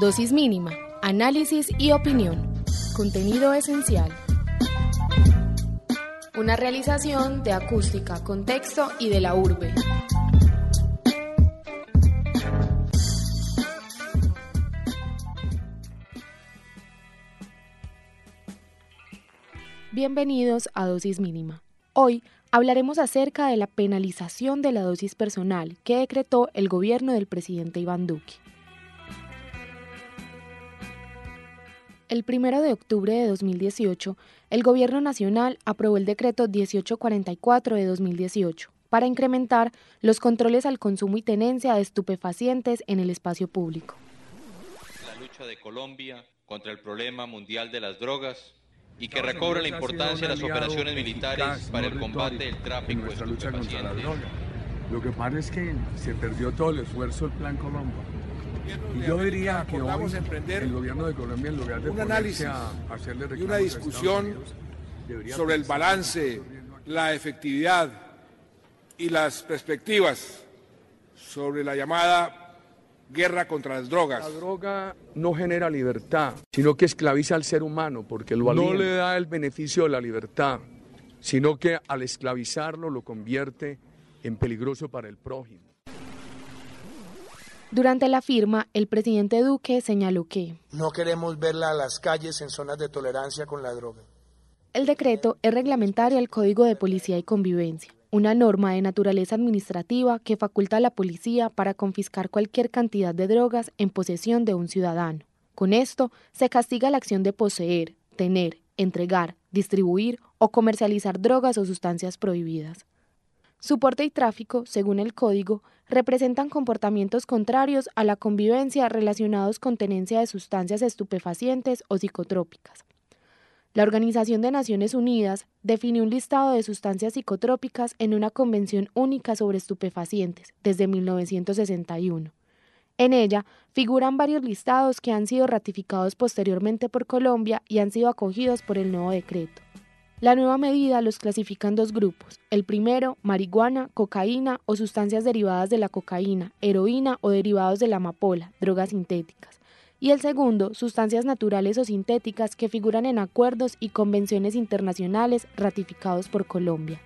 Dosis mínima, análisis y opinión. Contenido esencial. Una realización de acústica, contexto y de la urbe. Bienvenidos a Dosis Mínima. Hoy hablaremos acerca de la penalización de la dosis personal que decretó el gobierno del presidente Iván Duque. El 1 de octubre de 2018, el Gobierno Nacional aprobó el decreto 1844 de 2018 para incrementar los controles al consumo y tenencia de estupefacientes en el espacio público. La lucha de Colombia contra el problema mundial de las drogas y que recobra la importancia de las operaciones militares para el combate del tráfico de estupefacientes. Lo que pasa es que se perdió todo el esfuerzo del Plan Colombia. Y yo diría que hoy emprender el gobierno de Colombia, en lugar de un análisis y una discusión sobre el balance, la efectividad y las perspectivas sobre la llamada guerra contra las drogas. La droga no genera libertad, sino que esclaviza al ser humano, porque lo no le da el beneficio de la libertad, sino que al esclavizarlo lo convierte en peligroso para el prójimo. Durante la firma, el presidente Duque señaló que no queremos verla a las calles en zonas de tolerancia con la droga. El decreto es reglamentario al Código de Policía y Convivencia, una norma de naturaleza administrativa que faculta a la policía para confiscar cualquier cantidad de drogas en posesión de un ciudadano. Con esto se castiga la acción de poseer, tener, entregar, distribuir o comercializar drogas o sustancias prohibidas. Su porte y tráfico, según el código, representan comportamientos contrarios a la convivencia relacionados con tenencia de sustancias estupefacientes o psicotrópicas. La Organización de Naciones Unidas definió un listado de sustancias psicotrópicas en una Convención Única sobre Estupefacientes desde 1961. En ella figuran varios listados que han sido ratificados posteriormente por Colombia y han sido acogidos por el nuevo decreto. La nueva medida los clasifica en dos grupos. El primero, marihuana, cocaína o sustancias derivadas de la cocaína, heroína o derivados de la amapola, drogas sintéticas. Y el segundo, sustancias naturales o sintéticas que figuran en acuerdos y convenciones internacionales ratificados por Colombia.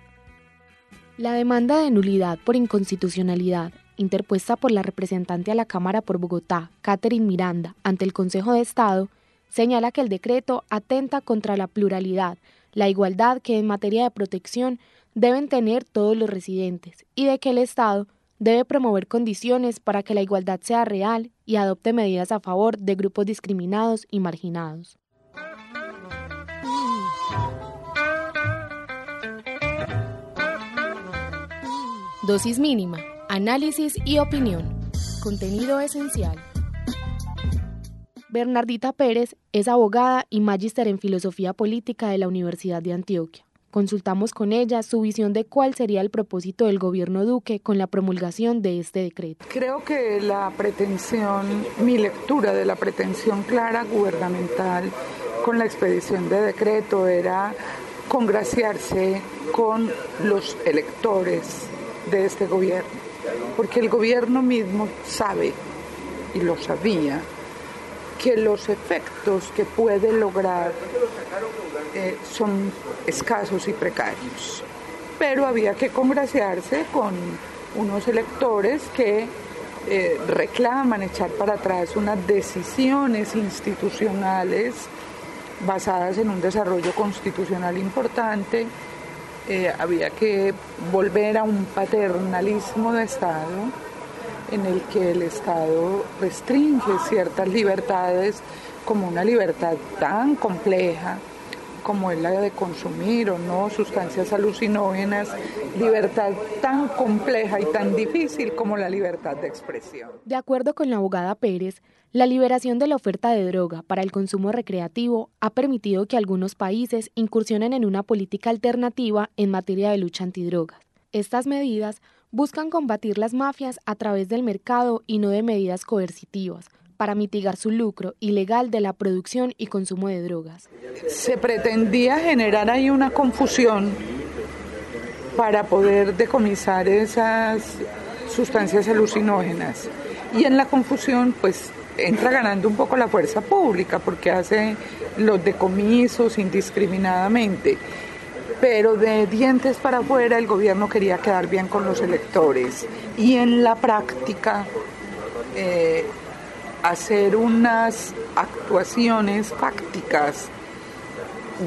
La demanda de nulidad por inconstitucionalidad, interpuesta por la representante a la Cámara por Bogotá, Catherine Miranda, ante el Consejo de Estado, señala que el decreto atenta contra la pluralidad, la igualdad que en materia de protección deben tener todos los residentes y de que el Estado debe promover condiciones para que la igualdad sea real y adopte medidas a favor de grupos discriminados y marginados. Dosis mínima, análisis y opinión. Contenido esencial. Bernardita Pérez es abogada y magíster en filosofía política de la Universidad de Antioquia. Consultamos con ella su visión de cuál sería el propósito del gobierno Duque con la promulgación de este decreto. Creo que la pretensión, mi lectura de la pretensión clara gubernamental con la expedición de decreto era congraciarse con los electores de este gobierno, porque el gobierno mismo sabe y lo sabía que los efectos que puede lograr eh, son escasos y precarios. Pero había que congraciarse con unos electores que eh, reclaman echar para atrás unas decisiones institucionales basadas en un desarrollo constitucional importante. Eh, había que volver a un paternalismo de Estado en el que el Estado restringe ciertas libertades como una libertad tan compleja como es la de consumir o no sustancias alucinógenas, libertad tan compleja y tan difícil como la libertad de expresión. De acuerdo con la abogada Pérez, la liberación de la oferta de droga para el consumo recreativo ha permitido que algunos países incursionen en una política alternativa en materia de lucha antidrogas. Estas medidas buscan combatir las mafias a través del mercado y no de medidas coercitivas para mitigar su lucro ilegal de la producción y consumo de drogas. Se pretendía generar ahí una confusión para poder decomisar esas sustancias alucinógenas. Y en la confusión, pues entra ganando un poco la fuerza pública porque hace los decomisos indiscriminadamente. Pero de dientes para afuera el gobierno quería quedar bien con los electores y en la práctica eh, hacer unas actuaciones fácticas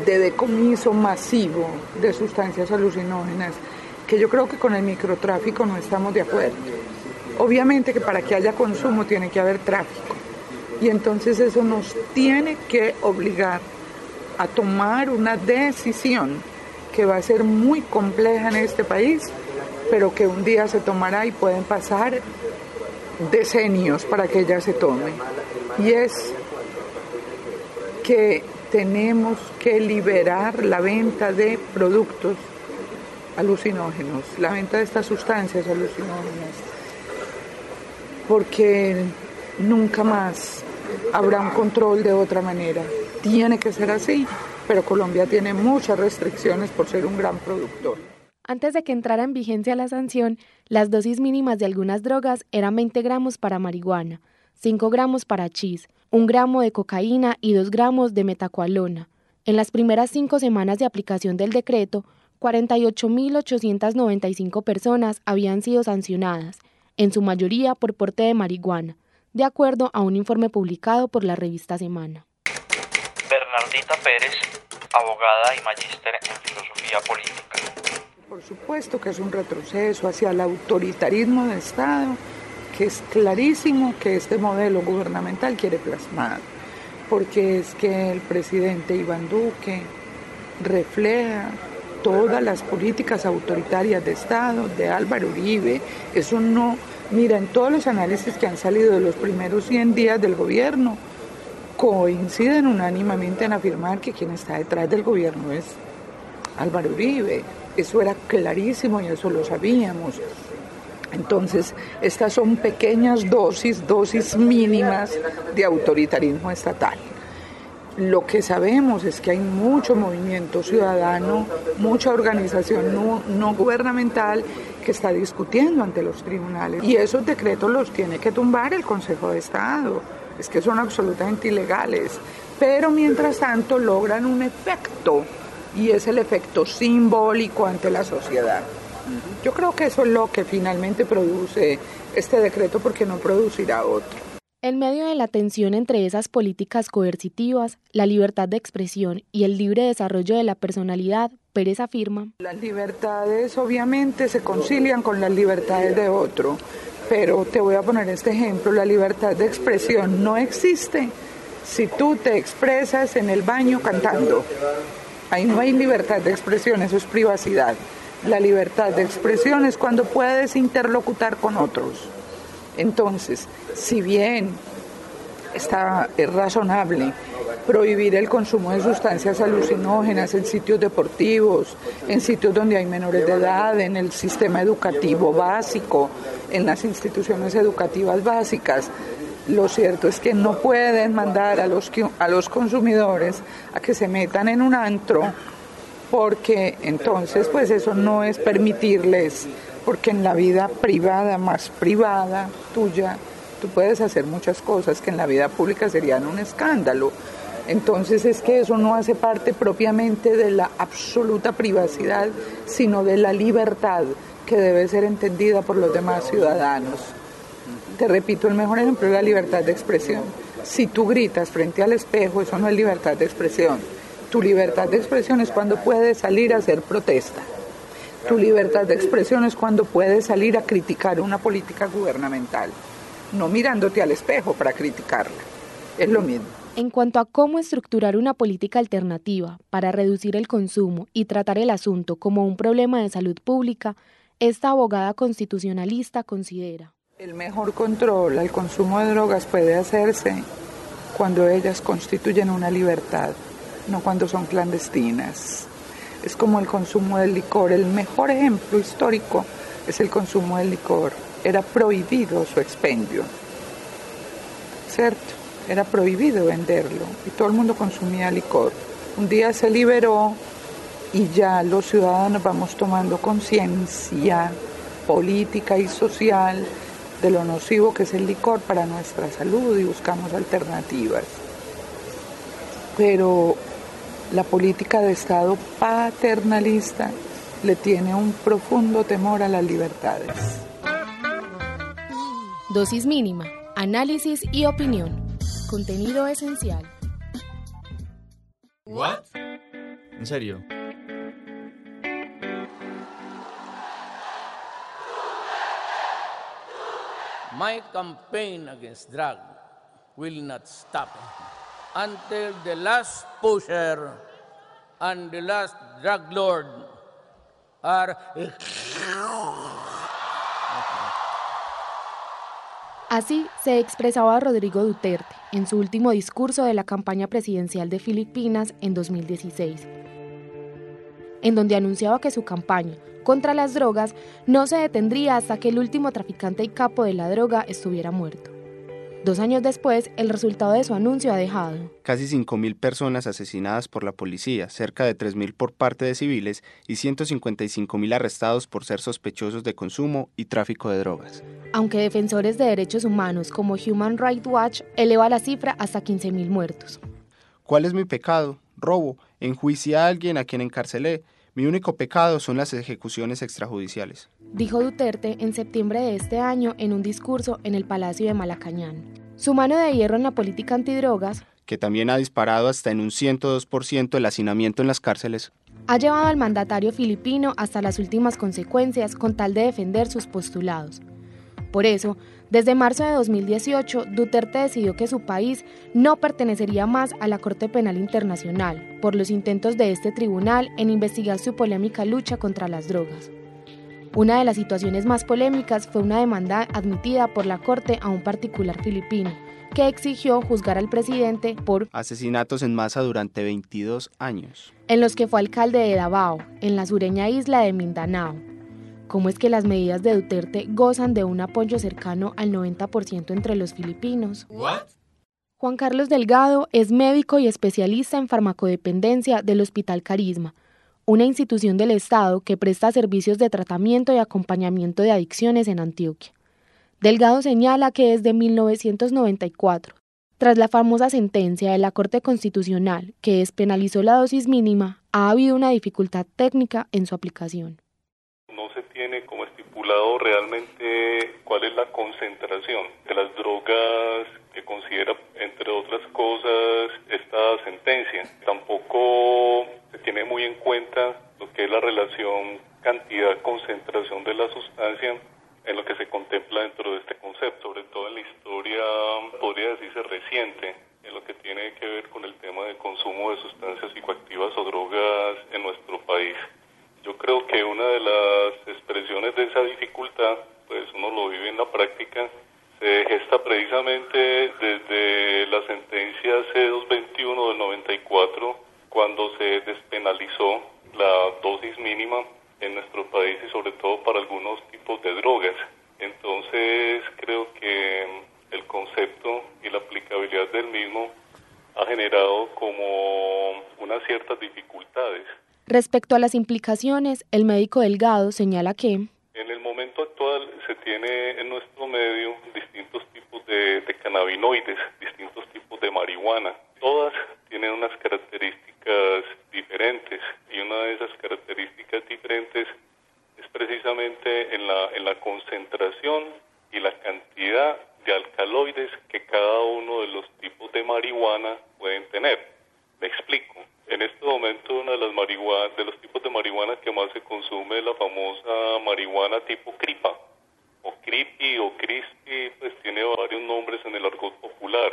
de decomiso masivo de sustancias alucinógenas que yo creo que con el microtráfico no estamos de acuerdo. Obviamente que para que haya consumo tiene que haber tráfico. Y entonces eso nos tiene que obligar a tomar una decisión que va a ser muy compleja en este país, pero que un día se tomará y pueden pasar decenios para que ella se tome. Y es que tenemos que liberar la venta de productos alucinógenos, la venta de estas sustancias alucinógenas, porque nunca más habrá un control de otra manera. Tiene que ser así, pero Colombia tiene muchas restricciones por ser un gran productor. Antes de que entrara en vigencia la sanción, las dosis mínimas de algunas drogas eran 20 gramos para marihuana, 5 gramos para chis, 1 gramo de cocaína y 2 gramos de metacualona. En las primeras cinco semanas de aplicación del decreto, 48.895 personas habían sido sancionadas, en su mayoría por porte de marihuana, de acuerdo a un informe publicado por la revista Semana. Bernardita Pérez, abogada y magíster en filosofía política. Por supuesto que es un retroceso hacia el autoritarismo del Estado, que es clarísimo que este modelo gubernamental quiere plasmar, porque es que el presidente Iván Duque refleja todas las políticas autoritarias de Estado, de Álvaro Uribe, eso no Mira, en todos los análisis que han salido de los primeros 100 días del gobierno, coinciden unánimemente en afirmar que quien está detrás del gobierno es Álvaro Uribe. Eso era clarísimo y eso lo sabíamos. Entonces, estas son pequeñas dosis, dosis mínimas de autoritarismo estatal. Lo que sabemos es que hay mucho movimiento ciudadano, mucha organización no, gubernamental que está discutiendo ante los tribunales. Y esos decretos los tiene que tumbar el Consejo de Estado. Es que son absolutamente ilegales. Pero mientras tanto logran un efecto y es el efecto simbólico ante la sociedad. Yo creo que eso es lo que finalmente produce este decreto porque no producirá otro. En medio de la tensión entre esas políticas coercitivas, la libertad de expresión y el libre desarrollo de la personalidad, Pérez afirma. Las libertades obviamente se concilian con las libertades de otro, pero te voy a poner este ejemplo, la libertad de expresión no existe si tú te expresas en el baño cantando. Ahí no hay libertad de expresión, eso es privacidad. La libertad de expresión es cuando puedes interlocutar con otros. Entonces, si bien está, es razonable prohibir el consumo de sustancias alucinógenas en sitios deportivos, en sitios donde hay menores de edad, en el sistema educativo básico, en las instituciones educativas básicas. Lo cierto es que no pueden mandar a los, a los consumidores a que se metan en un antro porque entonces pues eso no es permitirles porque en la vida privada, más privada tuya, tú puedes hacer muchas cosas que en la vida pública serían un escándalo. Entonces es que eso no hace parte propiamente de la absoluta privacidad, sino de la libertad que debe ser entendida por los demás ciudadanos. Te repito, el mejor ejemplo es la libertad de expresión. Si tú gritas frente al espejo, eso no es libertad de expresión. Tu libertad de expresión es cuando puedes salir a hacer protesta. Tu libertad de expresión es cuando puedes salir a criticar una política gubernamental, no mirándote al espejo para criticarla. Es lo mismo. En cuanto a cómo estructurar una política alternativa para reducir el consumo y tratar el asunto como un problema de salud pública, esta abogada constitucionalista considera. El mejor control al consumo de drogas puede hacerse cuando ellas constituyen una libertad, no cuando son clandestinas es como el consumo del licor. El mejor ejemplo histórico es el consumo del licor. Era prohibido su expendio, ¿cierto? Era prohibido venderlo y todo el mundo consumía licor. Un día se liberó y ya los ciudadanos vamos tomando conciencia política y social de lo nocivo que es el licor para nuestra salud y buscamos alternativas. Pero la política de Estado paternalista le tiene un profundo temor a las libertades. Dosis mínima, análisis y opinión. Contenido esencial. ¿What? ¿En serio? My campaign against drug will not stop until the last pusher and the last drug lord are Así se expresaba Rodrigo Duterte en su último discurso de la campaña presidencial de Filipinas en 2016, en donde anunciaba que su campaña contra las drogas no se detendría hasta que el último traficante y capo de la droga estuviera muerto. Dos años después, el resultado de su anuncio ha dejado casi 5.000 personas asesinadas por la policía, cerca de 3.000 por parte de civiles y 155.000 arrestados por ser sospechosos de consumo y tráfico de drogas. Aunque defensores de derechos humanos como Human Rights Watch eleva la cifra hasta 15.000 muertos. ¿Cuál es mi pecado? Robo, enjuicié a alguien a quien encarcelé, mi único pecado son las ejecuciones extrajudiciales. Dijo Duterte en septiembre de este año en un discurso en el Palacio de Malacañán. Su mano de hierro en la política antidrogas, que también ha disparado hasta en un 102% el hacinamiento en las cárceles, ha llevado al mandatario filipino hasta las últimas consecuencias con tal de defender sus postulados. Por eso, desde marzo de 2018, Duterte decidió que su país no pertenecería más a la Corte Penal Internacional por los intentos de este tribunal en investigar su polémica lucha contra las drogas. Una de las situaciones más polémicas fue una demanda admitida por la Corte a un particular filipino, que exigió juzgar al presidente por asesinatos en masa durante 22 años, en los que fue alcalde de Davao, en la sureña isla de Mindanao, ¿Cómo es que las medidas de Duterte gozan de un apoyo cercano al 90% entre los filipinos? Juan Carlos Delgado es médico y especialista en farmacodependencia del Hospital Carisma, una institución del Estado que presta servicios de tratamiento y acompañamiento de adicciones en Antioquia. Delgado señala que desde 1994, tras la famosa sentencia de la Corte Constitucional que despenalizó la dosis mínima, ha habido una dificultad técnica en su aplicación realmente cuál es la concentración de las drogas que considera, entre otras cosas, esta sentencia. Tampoco se tiene muy en cuenta lo que es la relación cantidad-concentración de la sustancia en lo que se contempla dentro de este concepto, sobre todo en la historia, podría decirse reciente, en lo que tiene que ver con el tema de consumo de sustancias psicoactivas o drogas en nuestro país. Yo creo que una de las expresiones de esa dificultad, pues uno lo vive en la práctica, se gesta precisamente desde la sentencia C221 del 94, cuando se despenalizó la dosis mínima en nuestro país y sobre todo para algunos tipos de drogas. Entonces creo que el concepto y la aplicabilidad del mismo ha generado como unas ciertas dificultades. Respecto a las implicaciones, el médico Delgado señala que en el momento actual se tiene en nuestro medio distintos tipos de, de cannabinoides, distintos tipos de marihuana. Todas tienen unas características diferentes y una de esas características diferentes es precisamente en la, en la concentración y la cantidad de alcaloides que cada uno de los tipos de marihuana pueden tener. Me explico. En este momento una de las marihuana, de los tipos de marihuana que más se consume es la famosa marihuana tipo cripa, o creepy o crispy, pues tiene varios nombres en el argot popular.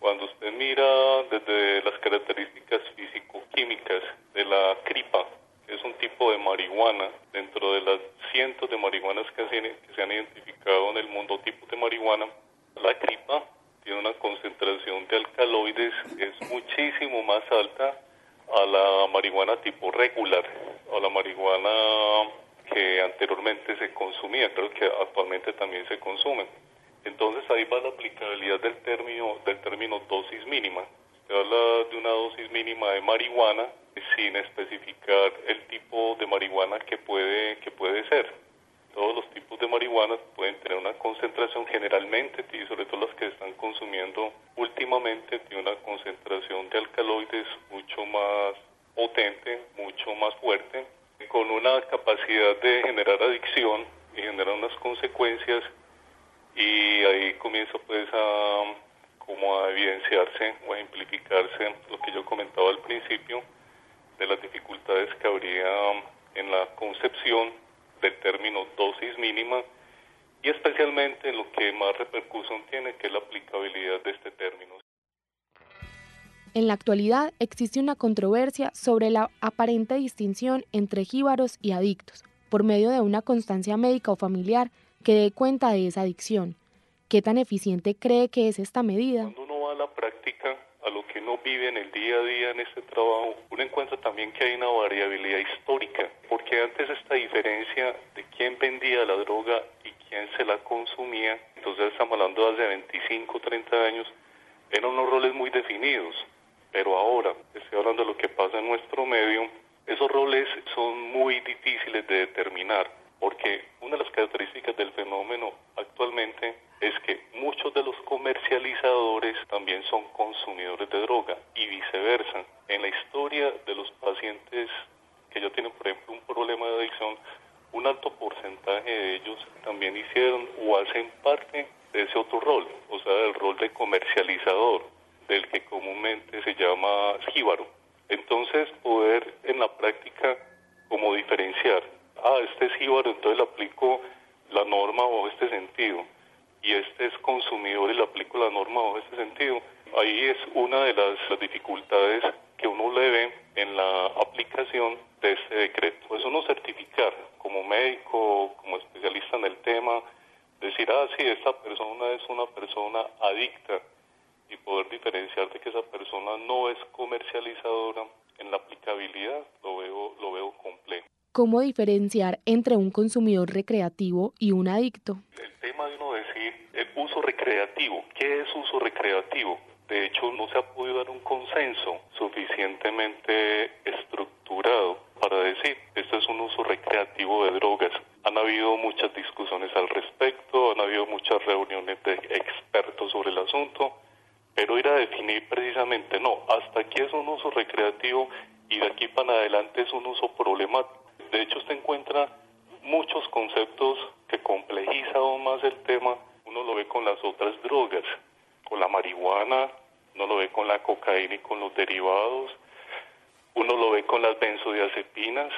Cuando usted mira desde las características físico-químicas de la cripa, que es un tipo de marihuana, dentro de las cientos de marihuanas que se, que se han identificado en el mundo tipo de marihuana, la cripa tiene una concentración de alcaloides es muchísimo más alta a la marihuana tipo regular, a la marihuana que anteriormente se consumía, creo que actualmente también se consume. Entonces ahí va la aplicabilidad del término, del término dosis mínima. Se habla de una dosis mínima de marihuana sin especificar el tipo de marihuana que puede, que puede ser. Todos los tipos de marihuana pueden tener una concentración generalmente, y sobre todo las que están consumiendo últimamente, tiene una concentración de alcaloides mucho más potente, mucho más fuerte, con una capacidad de generar adicción y generar unas consecuencias y ahí comienza pues a como a evidenciarse o a amplificarse lo que yo comentaba al principio de las dificultades que habría en la concepción del término dosis mínima y especialmente en lo que más repercusión tiene, que es la aplicabilidad de este término. En la actualidad existe una controversia sobre la aparente distinción entre jíbaros y adictos, por medio de una constancia médica o familiar que dé cuenta de esa adicción. ¿Qué tan eficiente cree que es esta medida? Cuando uno va a la práctica, a lo que uno vive en el día a día en este trabajo, uno encuentra también que hay una variabilidad histórica, porque antes esta diferencia de quién vendía la droga y quién se la consumía, entonces estamos hablando de hace 25, 30 años, eran unos roles muy definidos, pero ahora, estoy hablando de lo que pasa en nuestro medio, esos roles son muy difíciles de determinar, porque una de las características del fenómeno actualmente es que muchos de los comercializadores también son consumidores de droga y viceversa. En la historia de los pacientes que ya tienen, por ejemplo, un problema de adicción, un alto porcentaje de ellos también hicieron o hacen parte de ese otro rol, o sea, del rol de comercializador, del que comúnmente se llama jíbaro. Entonces, poder en la práctica como diferenciar, ah, este es jíbaro, entonces le aplico la norma o este sentido y este es consumidor y le aplico la norma bajo este sentido, ahí es una de las, dificultades que uno le ve en la aplicación de este decreto. Eso no certificar como médico, como especialista en el tema, decir, ah, sí, esta persona es una persona adicta y poder diferenciar de que esa persona no es comercializadora en la aplicabilidad, lo veo, lo veo complejo. ¿Cómo diferenciar entre un consumidor recreativo y un adicto? El tema de uno decir el uso recreativo. ¿Qué es uso recreativo? De hecho, no se ha podido dar un consenso suficientemente estructurado para decir esto es un uso recreativo de drogas. Han habido muchas discusiones al respecto, han habido muchas reuniones de expertos sobre el asunto, pero ir a definir precisamente no, hasta aquí es un uso recreativo y de aquí para adelante es un uso problemático. De hecho, usted encuentra muchos conceptos que complejiza aún más el tema. Uno lo ve con las otras drogas, con la marihuana, uno lo ve con la cocaína y con los derivados, uno lo ve con las benzodiazepinas.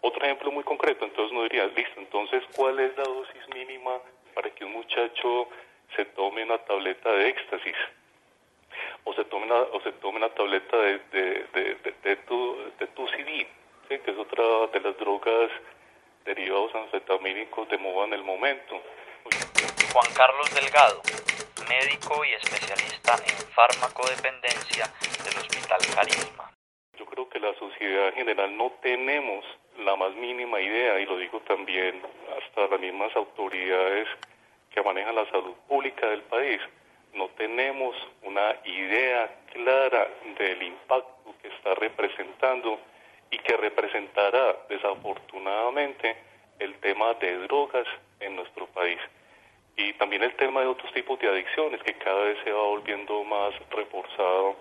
Otro ejemplo muy concreto, entonces uno diría, listo, entonces, ¿cuál es la dosis mínima para que un muchacho se tome una tableta de éxtasis? O se tome una, o se tome una tableta de, de, de, de tu, tu CD, que es otra de las drogas derivados anfetamínicos de moda en el momento. Juan Carlos Delgado, médico y especialista en farmacodependencia del Hospital Carisma. Yo creo que la sociedad en general no tenemos la más mínima idea, y lo digo también hasta las mismas autoridades que manejan la salud pública del país, no tenemos una idea clara del impacto que está representando y que representará desafortunadamente el tema de drogas en nuestro país. Y también el tema de otros tipos de adicciones que cada vez se va volviendo más reforzado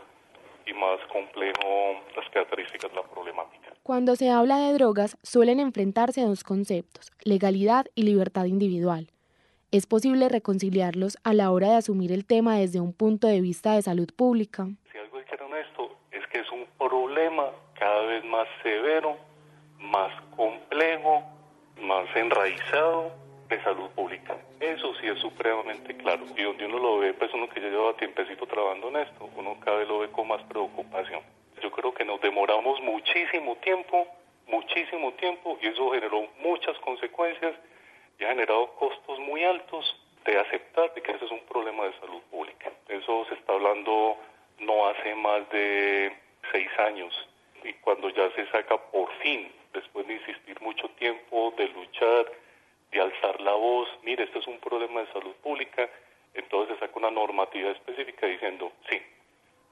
y más complejo las características de la problemática. Cuando se habla de drogas suelen enfrentarse a dos conceptos, legalidad y libertad individual. ¿Es posible reconciliarlos a la hora de asumir el tema desde un punto de vista de salud pública? Si algo hay que ser honesto es que es un problema cada vez más severo, más complejo, más enraizado de salud pública. Eso sí es supremamente claro. Y donde uno lo ve, pues uno que ya lleva tiempecito trabajando en esto, uno cada vez lo ve con más preocupación. Yo creo que nos demoramos muchísimo tiempo, muchísimo tiempo, y eso generó muchas consecuencias y ha generado costos muy altos de aceptar que ese es un problema de salud pública. Eso se está hablando no hace más de seis años y cuando ya se saca por fin, después de insistir mucho tiempo, de luchar, de alzar la voz, mire, esto es un problema de salud pública, entonces se saca una normativa específica diciendo, sí,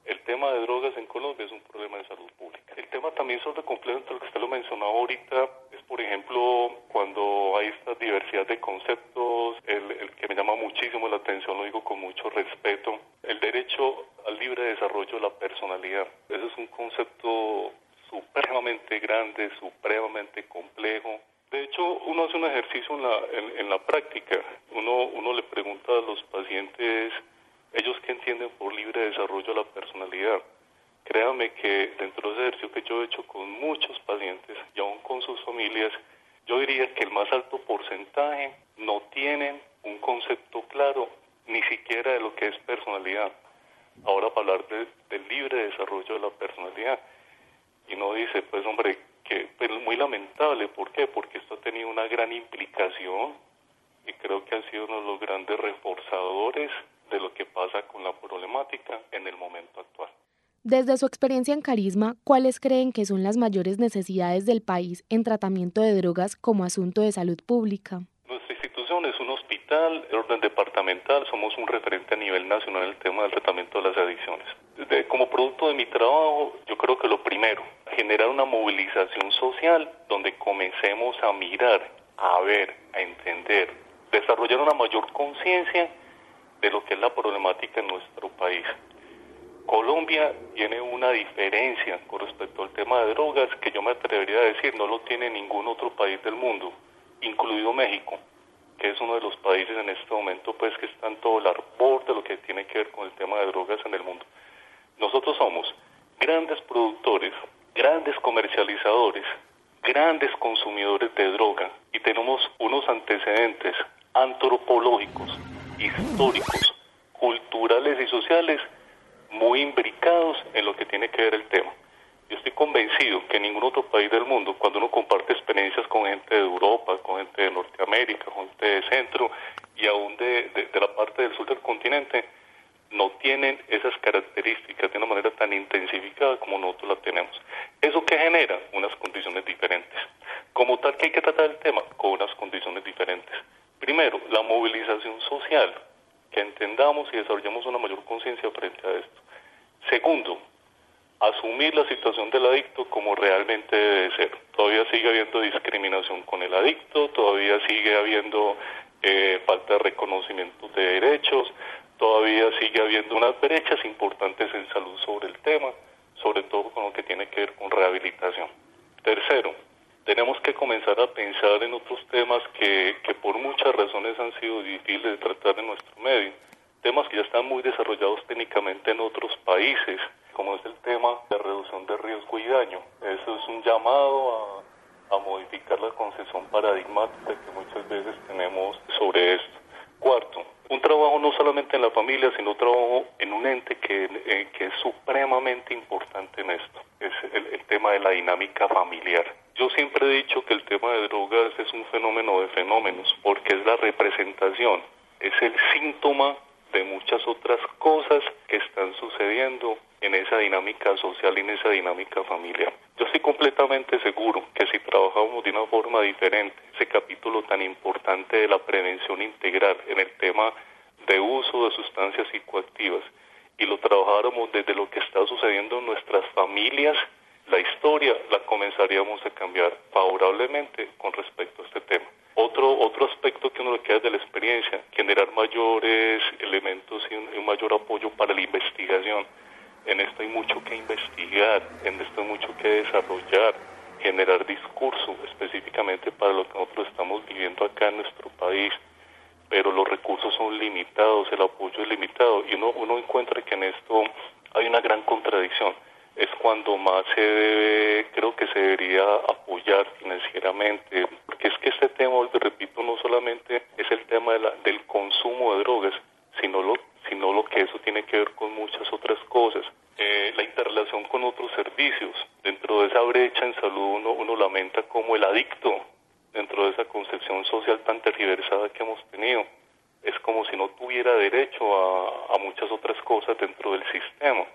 el tema de drogas en Colombia es un problema de salud pública. El tema también sobre complejo, entre lo que usted lo mencionaba ahorita, por ejemplo, cuando hay esta diversidad de conceptos, el, el, que me llama muchísimo la atención, lo digo con mucho respeto, el derecho al libre desarrollo de la personalidad. Ese es un concepto supremamente grande, supremamente complejo. De hecho, uno hace un ejercicio en la, en, la práctica. Uno, uno le pregunta a los pacientes, ellos qué entienden por libre desarrollo de la personalidad. Créame que dentro de ese ejercicio que yo he hecho con muchos pacientes y aún con sus familias, yo diría que el más alto porcentaje no tienen un concepto claro ni siquiera de lo que es personalidad. Ahora para hablar del libre desarrollo de la personalidad. Y no dice, pues hombre, que es muy lamentable. ¿Por qué? Porque esto ha tenido una gran implicación y creo que ha sido uno de los grandes reforzadores de lo que pasa con la problemática en el momento actual. Desde su experiencia en Carisma, ¿cuáles creen que son las mayores necesidades del país en tratamiento de drogas como asunto de salud pública? Nuestra institución es un hospital de orden departamental, somos un referente a nivel nacional en el tema del tratamiento de las adicciones. como producto de mi trabajo, yo creo que lo primero, generar una movilización social donde comencemos a mirar, a ver, a entender, desarrollar una mayor conciencia de lo que es la problemática en nuestro país. Colombia tiene una diferencia con respecto al tema de drogas que yo me atrevería a decir no lo tiene ningún otro país del mundo, incluido México, que es uno de los países en este momento pues que está en todo el arbor de lo que tiene que ver con el tema de drogas en el mundo. Nosotros somos grandes productores, grandes comercializadores, grandes consumidores de droga y tenemos unos antecedentes antropológicos, históricos, culturales y sociales muy imbricados en lo que tiene que ver el tema. Yo estoy convencido que ningún otro país del mundo, cuando uno comparte experiencias con gente de Europa, con gente de Norteamérica, con gente de Centro y aún de, la parte del sur del continente, no tienen esas características de una manera tan intensificada como nosotros la tenemos. ¿Eso que genera? Unas condiciones diferentes. Como tal que hay que tratar el tema con unas condiciones diferentes. Primero, la movilización social que entendamos y desarrollemos una mayor conciencia frente a esto. Segundo, asumir la situación del adicto como realmente debe ser. Todavía sigue habiendo discriminación con el adicto, todavía sigue habiendo eh, falta de reconocimiento de derechos, todavía sigue habiendo unas brechas importantes en salud sobre el tema, sobre todo con lo que tiene que ver con rehabilitación. Tercero, tenemos que comenzar a pensar en otros temas que, por muchas razones han sido difíciles de tratar en nuestro medio, temas que ya están muy desarrollados técnicamente en otros países, como es el tema de reducción de riesgo y daño. Eso es un llamado a, modificar la concepción paradigmática que muchas veces tenemos sobre esto. Cuarto, un trabajo no solamente en la familia, sino un trabajo en un ente eh, que es supremamente importante en esto, es el tema de la dinámica familiar yo siempre he dicho que el tema de drogas es un fenómeno de fenómenos, porque es la representación, es el síntoma de muchas otras cosas que están sucediendo en esa dinámica social y en esa dinámica familiar. Yo estoy completamente seguro que si trabajamos de una forma diferente ese capítulo tan importante de la prevención integral en el tema de uso de sustancias psicoactivas y lo trabajáramos desde lo que está sucediendo en nuestras familias, la historia la comenzaríamos a cambiar favorablemente con respecto a este tema. Otro, otro aspecto que uno le queda de la experiencia, generar mayores elementos y un, mayor apoyo para la investigación. En esto hay mucho que investigar, en esto hay mucho que desarrollar, generar discurso específicamente para lo que nosotros estamos viviendo acá en nuestro país pero los recursos son limitados, el apoyo es limitado y uno, uno encuentra que en esto hay una gran contradicción cuando más se debe, creo que se debería apoyar financieramente, porque es que este tema, repito, no solamente es el tema del consumo de drogas, sino lo, sino lo que eso tiene que ver con muchas otras cosas. Eh, la interrelación con otros servicios. Dentro de esa brecha en salud uno, uno lamenta como el adicto, dentro de esa concepción social tan tergiversada que hemos tenido, es como si no tuviera derecho a muchas otras cosas dentro del sistema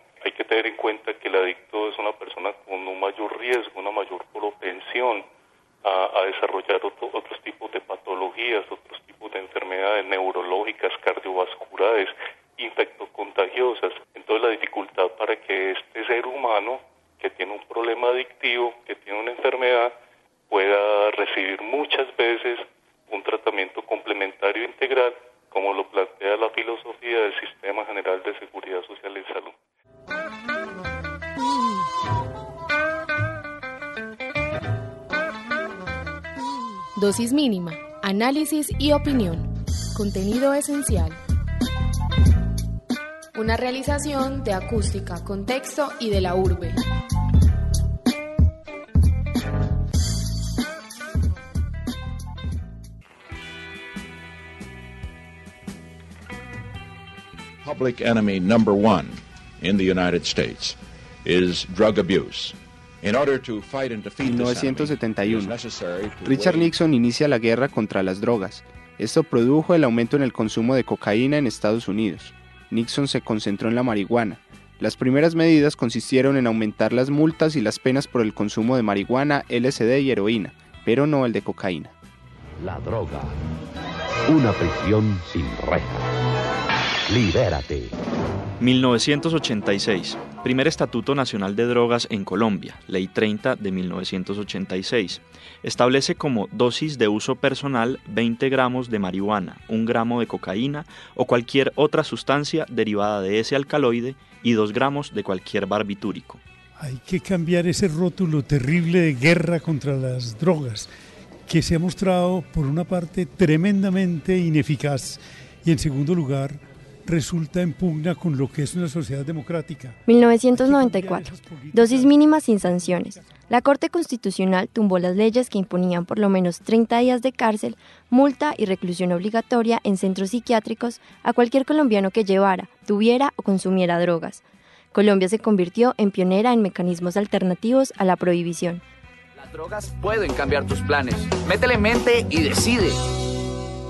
Dosis mínima, análisis y opinión. Contenido esencial. Una realización de acústica, contexto y de la urbe. public enemy number one in the United States is drug abuse. In order to fight and defeat 1971. Richard Nixon inicia la guerra contra las drogas. Esto produjo el aumento en el consumo de cocaína en Estados Unidos. Nixon se concentró en la marihuana. Las primeras medidas consistieron en aumentar las multas y las penas por el consumo de marihuana, LSD y heroína, pero no el de cocaína. La droga. Una prisión sin rejas. Libérate. 1986. Primer Estatuto Nacional de Drogas en Colombia, Ley 30 de 1986. Establece como dosis de uso personal 20 gramos de marihuana, 1 gramo de cocaína o cualquier otra sustancia derivada de ese alcaloide y 2 gramos de cualquier barbitúrico. Hay que cambiar ese rótulo terrible de guerra contra las drogas, que se ha mostrado por una parte tremendamente ineficaz y en segundo lugar resulta en pugna con lo que es una sociedad democrática. 1994. Dosis mínima sin sanciones. La Corte Constitucional tumbó las leyes que imponían por lo menos 30 días de cárcel, multa y reclusión obligatoria en centros psiquiátricos a cualquier colombiano que llevara, tuviera o consumiera drogas. Colombia se convirtió en pionera en mecanismos alternativos a la prohibición. Las drogas pueden cambiar tus planes. Métele mente y decide.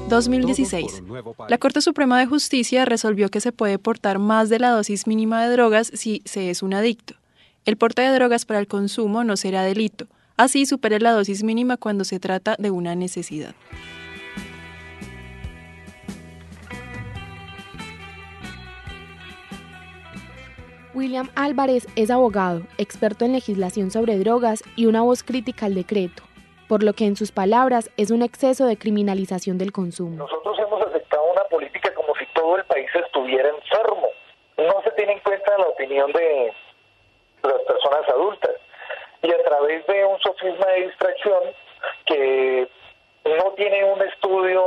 2016. La Corte Suprema de Justicia resolvió que se puede portar más de la dosis mínima de drogas si se es un adicto. El porte de drogas para el consumo no será delito. Así supere la dosis mínima cuando se trata de una necesidad. William Álvarez es abogado, experto en legislación sobre drogas y una voz crítica al decreto por lo que en sus palabras es un exceso de criminalización del consumo. Nosotros hemos aceptado una política como si todo el país estuviera enfermo. No se tiene en cuenta la opinión de las personas adultas. Y a través de un sofisma de distracción que no tiene un estudio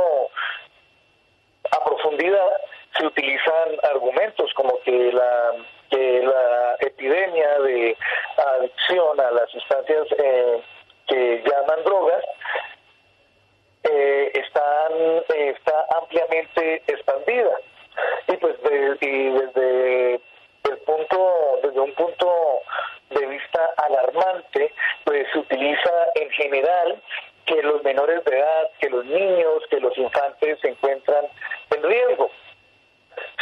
a profundidad, se utilizan argumentos como que la, que la epidemia de adicción a las sustancias eh, que llaman drogas eh, están, eh, está ampliamente expandida. Y pues y desde el punto desde un punto de vista alarmante pues se utiliza en general que los menores de edad que los niños que los infantes se encuentran en riesgo.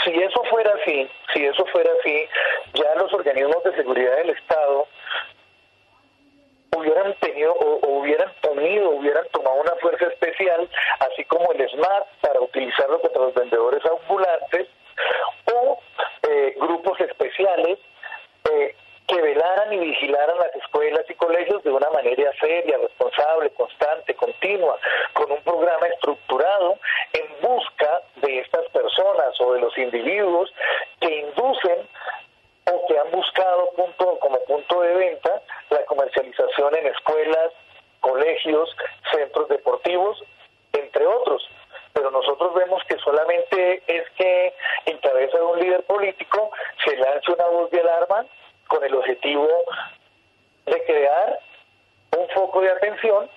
Si eso fuera así si eso fuera así ya los organismos de seguridad del estado hubieran tenido o, hubieran tenido, hubieran tomado una fuerza especial, así como el SMART para utilizarlo contra los vendedores ambulantes, o eh, grupos especiales eh, que velaran y vigilaran las escuelas y colegios de una manera seria, responsable, constante, continua, con un programa estructurado en busca de estas personas o de los individuos que inducen o que han buscado punto, como punto de venta la comercialización en escuelas, colegios, centros deportivos, entre otros. Pero nosotros vemos que solamente es que en cabeza de un líder político se lance una voz de alarma con el objetivo de crear un foco de atención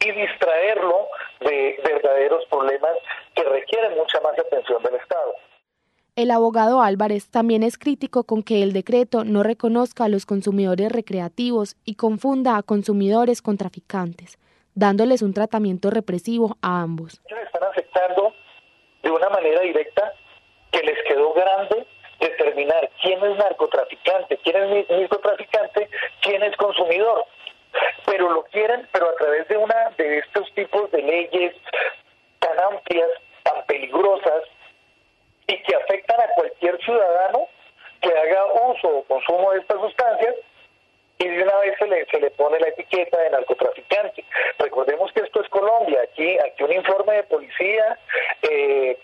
y distraerlo de verdaderos problemas que requieren mucha más atención del Estado. El abogado Álvarez también es crítico con que el decreto no reconozca a los consumidores recreativos y confunda a consumidores con traficantes, dándoles un tratamiento represivo a ambos. Ellos están afectando de una manera directa que les quedó grande determinar quién es narcotraficante, quién es microtraficante, quién es consumidor. Pero lo quieren, pero a través de una de estos tipos de leyes tan amplias, tan peligrosas, y que afectan a cualquier ciudadano que haga uso o consumo de estas sustancias y de una vez se le, se le pone la etiqueta de narcotraficante. Recordemos que esto es Colombia, aquí, aquí un informe de policía eh,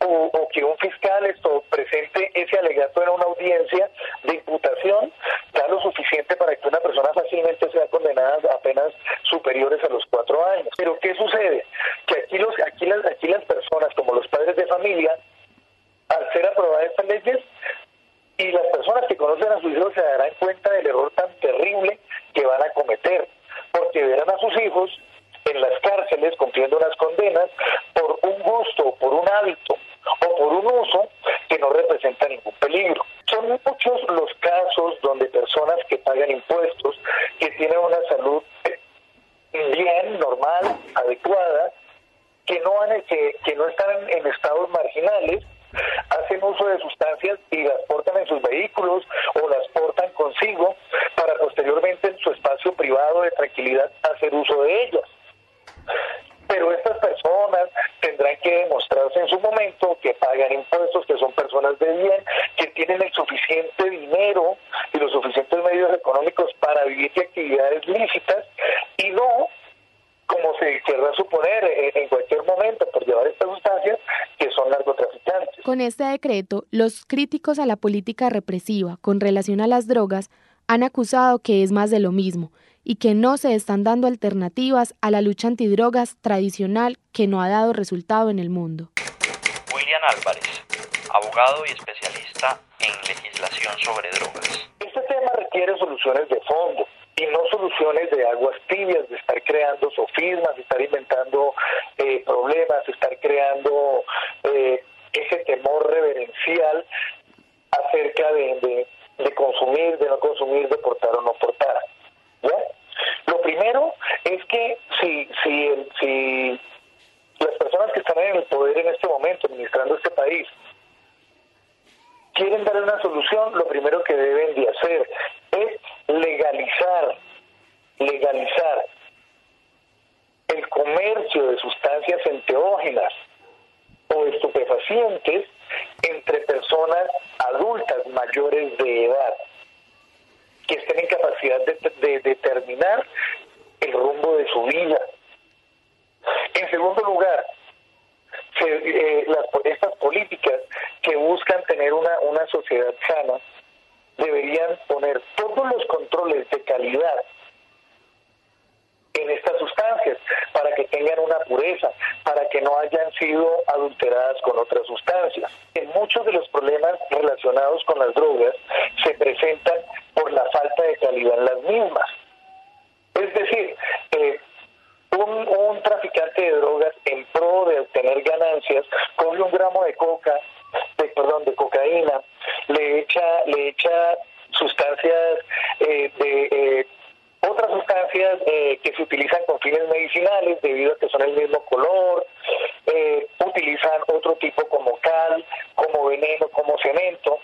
o, que un fiscal esto presente ese alegato en una audiencia de imputación da lo suficiente para que una persona fácilmente sea condenada a penas superiores a los cuatro años. Pero ¿qué sucede? Que aquí los, aquí las, decreto, los críticos a la política represiva con relación a las drogas han acusado que es más de lo mismo y que no se están dando alternativas a la lucha antidrogas tradicional que no ha dado resultado en el mundo. William Álvarez, abogado y especialista en legislación sobre drogas. Este tema requiere soluciones de fondo y no soluciones de aguas tibias, de estar creando sofismas, de estar inventando eh, problemas, de estar creando eh, ese temor reverencial acerca de, de, consumir, de no consumir, de portar o no portar. Lo primero es que si, si, si las personas que están en el poder en este momento, administrando este país, quieren dar una solución, lo primero que deben de hacer es legalizar, legalizar el comercio de sustancias enteógenas o estupefacientes entre personas adultas mayores de edad que estén en capacidad de, determinar el rumbo de su vida. En segundo lugar, eh, estas políticas que buscan tener una, una sociedad sana deberían poner todos los controles de calidad en estas sustancias para que tengan una pureza, para que no hayan sido adulteradas con otras sustancias. En muchos de los problemas relacionados con las drogas se presentan por la falta de calidad en las mismas. Es decir, eh, un, un, traficante de drogas en pro de obtener ganancias coge un gramo de coca, de, perdón, de cocaína, le echa, le echa sustancias eh, de eh, otras sustancias eh, que se utilizan con fines medicinales debido a que son el mismo color, eh, utilizan otro tipo como cal, como veneno, como cemento.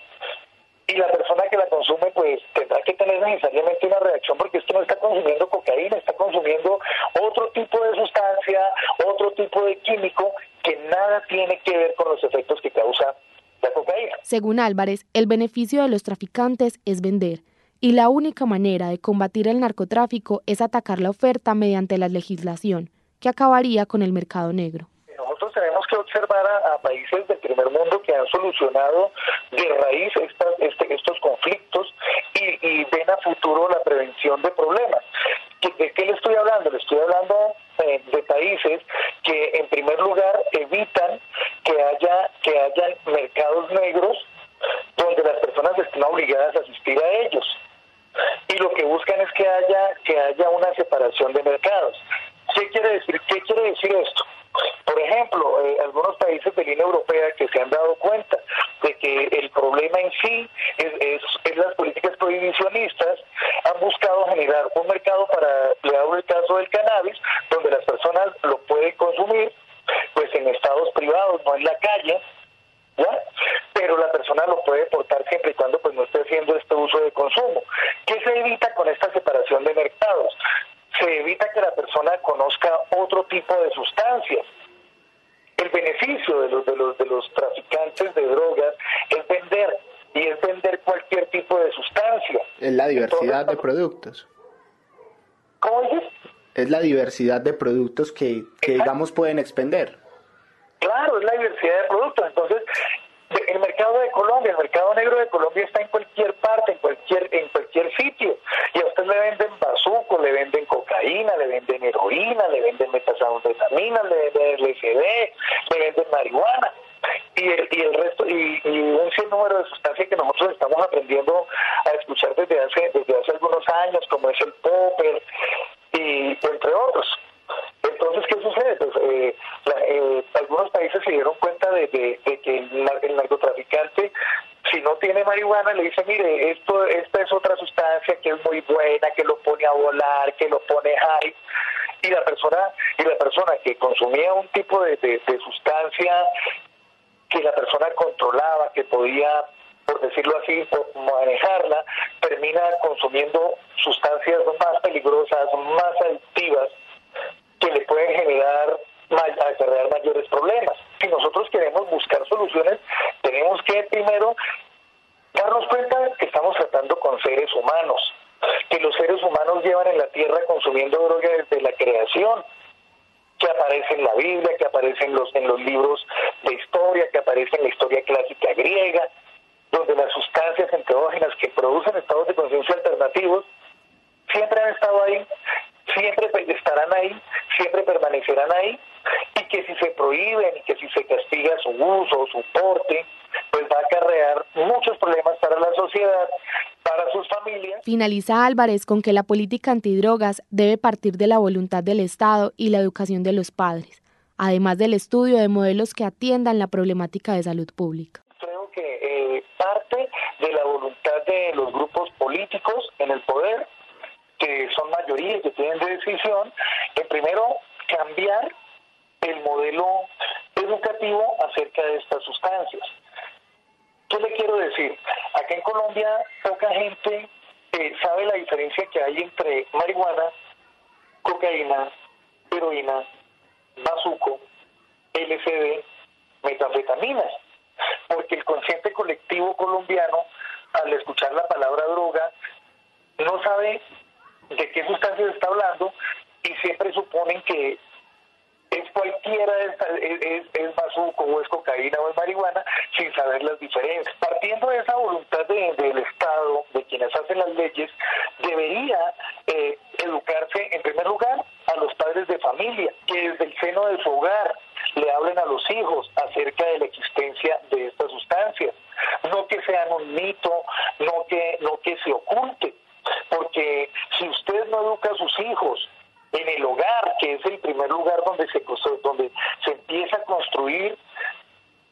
Y la persona que la consume pues tendrá que tener necesariamente una reacción porque esto no está consumiendo cocaína, está consumiendo otro tipo de sustancia, otro tipo de químico que nada tiene que ver con los efectos que causa la cocaína. Según Álvarez, el beneficio de los traficantes es vender y la única manera de combatir el narcotráfico es atacar la oferta mediante la legislación, que acabaría con el mercado negro. Nosotros tenemos que observar a, países del primer mundo que han solucionado de raíz este, estos conflictos y, ven a futuro la prevención de problemas. ¿De qué le estoy hablando? Le estoy hablando eh, de países que en primer lugar evitan que haya hayan mercados negros donde las personas estén obligadas a asistir a ellos y lo que buscan es que haya que haya una separación de mercados. ¿Qué quiere decir? ¿Qué quiere decir esto? Por ejemplo, eh, algunos países de línea europea que se han dado cuenta de que el problema en sí es, es, las políticas prohibicionistas, han buscado generar un mercado para, le hago el caso del cannabis, donde las personas lo pueden consumir, pues en estados privados, no en la calle, ¿ya? Pero la persona lo puede portar siempre y cuando pues no esté haciendo este uso de consumo. ¿Qué se evita con esta separación de mercados? Se evita que la persona conozca otro tipo de sustancias. El beneficio de los de los de los traficantes de drogas es vender y es vender cualquier tipo de sustancia. Es la diversidad de productos. ¿Cómo dices? Es la diversidad de productos que, que digamos pueden expender. Claro, es la diversidad de productos. Entonces, el mercado de Colombia, el mercado negro de Colombia está en cualquier parte, en cualquier en cualquier sitio. Y a usted le venden bazuco, le venden cocaína, le venden heroína, le venden metanfetamina, le venden LSD, le venden marihuana. Y el, y el resto, y, un sinnúmero de sustancias que nosotros estamos aprendiendo a escuchar desde hace, desde hace algunos años, como es el popper, y entre otros. Entonces, ¿qué sucede? Pues, eh, eh, algunos países se dieron cuenta de, que el, narcotraficante, si no tiene marihuana, le dice, mire, esto, esta es otra sustancia que es muy buena, que lo pone a volar, que lo pone high. Y la persona, y la persona que consumía un tipo de, de sustancia que la persona controlaba, que podía por decirlo así, manejarla, termina consumiendo sustancias más peligrosas, más adictivas, que le pueden generar, acarrear mayores problemas. Si nosotros queremos buscar soluciones, tenemos que primero darnos cuenta que estamos tratando con seres humanos, que los seres humanos llevan en la tierra consumiendo droga desde la creación, que aparece en la Biblia, que aparece en los, en los libros de historia, que aparece en la historia clásica griega, donde las sustancias enteógenas que producen estados de conciencia alternativos siempre han estado ahí, siempre estarán ahí, siempre permanecerán ahí, y que si se prohíben y que si se castiga su uso, su porte, pues va a acarrear muchos problemas para la sociedad, para sus familias. Finaliza Álvarez con que la política antidrogas debe partir de la voluntad del Estado y la educación de los padres, además del estudio de modelos que atiendan la problemática de salud pública parte de la voluntad de los grupos políticos en el poder, que son mayorías que tienen de decisión, en primero cambiar el modelo educativo acerca de estas sustancias. ¿Qué le quiero decir? Acá en Colombia poca gente eh, sabe la diferencia que hay entre marihuana, cocaína, heroína, bazuco, LSD, metanfetaminas porque el consciente colectivo colombiano, al escuchar la palabra droga, no sabe de qué sustancias está hablando y siempre suponen que es cualquiera, es, es, es bazuco o es cocaína o es marihuana, sin saber las diferencias. Partiendo de esa voluntad del Estado, de quienes hacen las leyes, debería eh, educarse en primer lugar a los padres de familia, que desde el seno de su hogar le hablen a los hijos acerca de la existencia de estas sustancias. No que sean un mito, no que, no que se oculte, porque si usted no educa a sus hijos en el hogar, que es el primer lugar donde se, donde se empieza a construir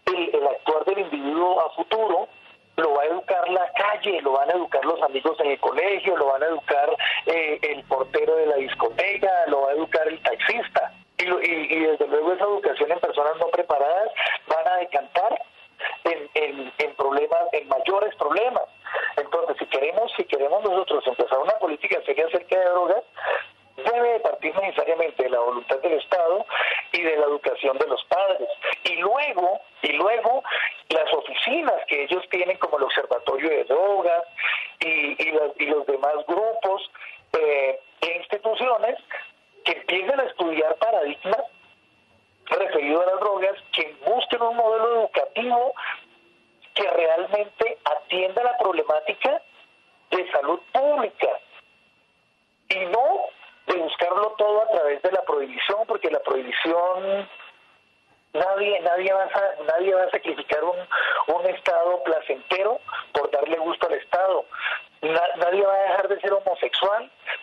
el, actuar del individuo a futuro, lo va a educar la calle, lo van a educar los amigos en el colegio, lo van a educar eh, el portero de la discoteca, lo va a educar el taxista. Y, y, desde luego esa educación en personas no preparadas van a decantar en, en, en, problemas, en mayores problemas. Entonces, si queremos, si queremos nosotros empezar una política seria acerca de drogas, debe partir necesariamente de la voluntad del Estado y de la educación de los padres. Y luego, y luego las oficinas que ellos tienen como el Observatorio de Drogas y, y, los, demás grupos eh, e instituciones que empiecen a estudiar paradigmas referidos a las drogas, que busquen un modelo educativo que realmente atienda la problemática de salud pública y no de buscarlo todo a través de la prohibición, porque la prohibición nadie nadie va a nadie va a sacrificar un, un estado placentero por darle gusto al estado nadie va a dejar de ser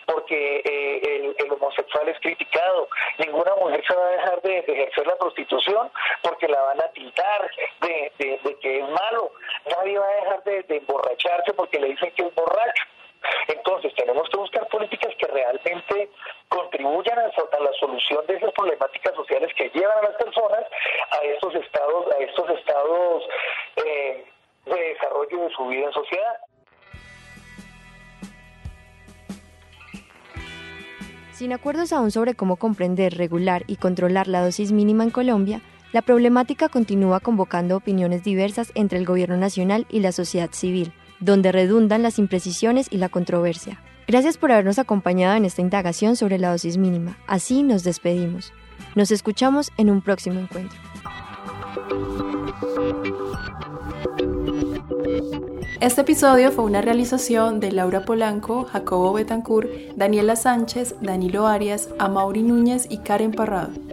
porque eh, el, homosexual es criticado. Ninguna mujer se va a dejar de, ejercer la prostitución porque la van a Sin acuerdos aún sobre cómo comprender, regular y controlar la dosis mínima en Colombia, la problemática continúa convocando opiniones diversas entre el gobierno nacional y la sociedad civil donde redundan las imprecisiones y la controversia. Gracias por habernos acompañado en esta indagación sobre la dosis mínima. Así nos despedimos. Nos escuchamos en un próximo encuentro. Este episodio fue una realización de Laura Polanco, Jacobo Betancourt, Daniela Sánchez, Danilo Arias, Amaury Núñez y Karen Parrado.